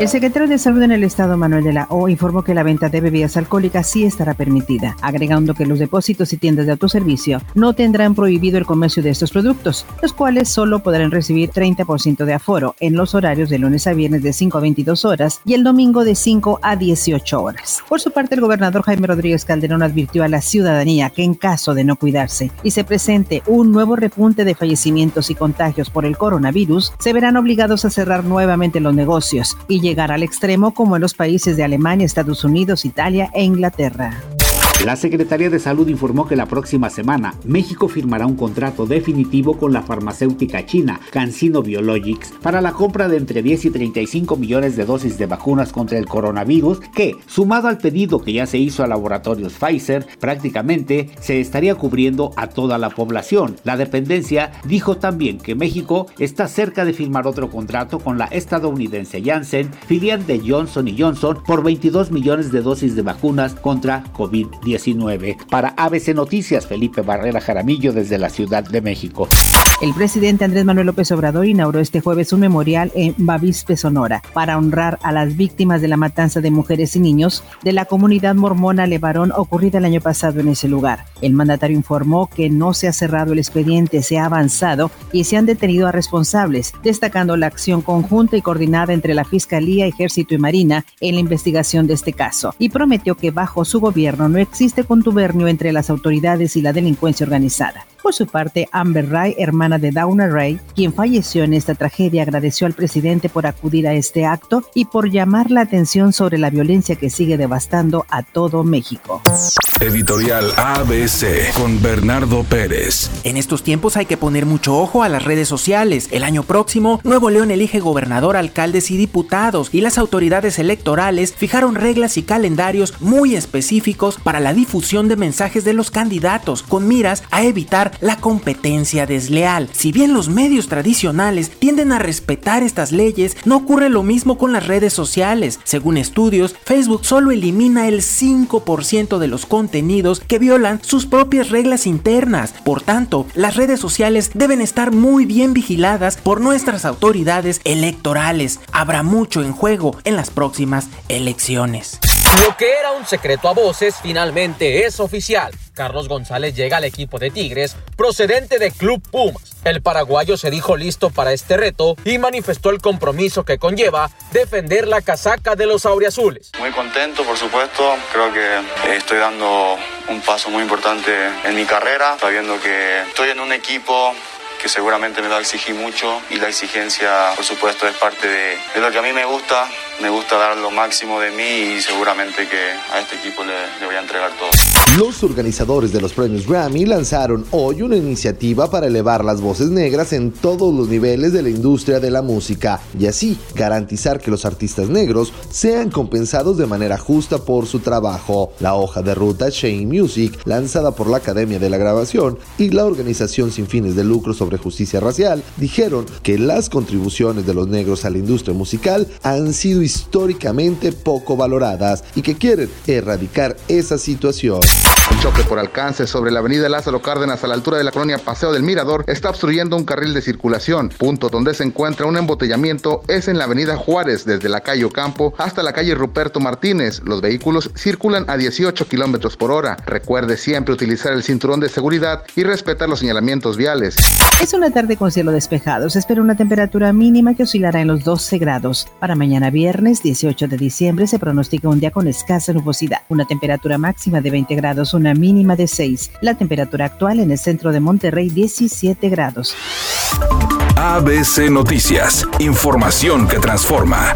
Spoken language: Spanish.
El secretario de Salud en el Estado, Manuel de la O, informó que la venta de bebidas alcohólicas sí estará permitida, agregando que los depósitos y tiendas de autoservicio no tendrán prohibido el comercio de estos productos, los cuales solo podrán recibir 30% de aforo en los horarios de lunes a viernes de 5 a 22 horas y el domingo de 5 a 18 horas. Por su parte, el gobernador Jaime Rodríguez Calderón advirtió a la ciudadanía que en caso de no cuidarse y se presente un nuevo repunte de fallecimientos y contagios por el coronavirus, se verán obligados a cerrar nuevamente los negocios y llegar al extremo como en los países de Alemania, Estados Unidos, Italia e Inglaterra. La Secretaría de Salud informó que la próxima semana México firmará un contrato definitivo con la farmacéutica china CanSino Biologics para la compra de entre 10 y 35 millones de dosis de vacunas contra el coronavirus que, sumado al pedido que ya se hizo a laboratorios Pfizer, prácticamente se estaría cubriendo a toda la población. La dependencia dijo también que México está cerca de firmar otro contrato con la estadounidense Janssen, filial de Johnson Johnson, por 22 millones de dosis de vacunas contra COVID-19. Para ABC Noticias, Felipe Barrera Jaramillo desde la Ciudad de México. El presidente Andrés Manuel López Obrador inauguró este jueves un memorial en Bavispe, Sonora, para honrar a las víctimas de la matanza de mujeres y niños de la comunidad mormona Levarón ocurrida el año pasado en ese lugar. El mandatario informó que no se ha cerrado el expediente, se ha avanzado y se han detenido a responsables, destacando la acción conjunta y coordinada entre la Fiscalía, Ejército y Marina en la investigación de este caso, y prometió que bajo su gobierno no existe contubernio entre las autoridades y la delincuencia organizada. Por su parte, Amber Ray, hermana de Downa Ray, quien falleció en esta tragedia, agradeció al presidente por acudir a este acto y por llamar la atención sobre la violencia que sigue devastando a todo México. Editorial ABC con Bernardo Pérez. En estos tiempos hay que poner mucho ojo a las redes sociales. El año próximo, Nuevo León elige gobernador, alcaldes y diputados y las autoridades electorales fijaron reglas y calendarios muy específicos para la difusión de mensajes de los candidatos con miras a evitar la competencia desleal. Si bien los medios tradicionales tienden a respetar estas leyes, no ocurre lo mismo con las redes sociales. Según estudios, Facebook solo elimina el 5% de los contenidos que violan sus propias reglas internas. Por tanto, las redes sociales deben estar muy bien vigiladas por nuestras autoridades electorales. Habrá mucho en juego en las próximas elecciones. Lo que era un secreto a voces finalmente es oficial. Carlos González llega al equipo de Tigres procedente de Club Pumas. El paraguayo se dijo listo para este reto y manifestó el compromiso que conlleva defender la casaca de los auriazules. Muy contento, por supuesto. Creo que estoy dando un paso muy importante en mi carrera, sabiendo que estoy en un equipo que seguramente me va a exigir mucho y la exigencia, por supuesto, es parte de, de lo que a mí me gusta me gusta dar lo máximo de mí y seguramente que a este equipo le, voy a entregar todo. Los organizadores de los premios Grammy lanzaron hoy una iniciativa para elevar las voces negras en todos los niveles de la industria de la música y así garantizar que los artistas negros sean compensados de manera justa por su trabajo. La hoja de ruta Shane Music, lanzada por la Academia de la Grabación y la organización sin fines de lucro sobre justicia racial, dijeron que las contribuciones de los negros a la industria musical han sido históricamente poco valoradas y que quieren erradicar esa situación. Un choque por alcance sobre la avenida Lázaro Cárdenas a la altura de la colonia Paseo del Mirador está obstruyendo un carril de circulación. Punto donde se encuentra un embotellamiento es en la avenida Juárez, desde la calle Ocampo hasta la calle Ruperto Martínez. Los vehículos circulan a 18 kilómetros por hora. Recuerde siempre utilizar el cinturón de seguridad y respetar los señalamientos viales. Es una tarde con cielo despejado. Se espera una temperatura mínima que oscilará en los 12 grados. Para mañana viernes 18 de diciembre se pronostica un día con escasa nubosidad. Una temperatura máxima de 20 grados, una mínima de 6. La temperatura actual en el centro de Monterrey 17 grados. ABC Noticias. Información que transforma.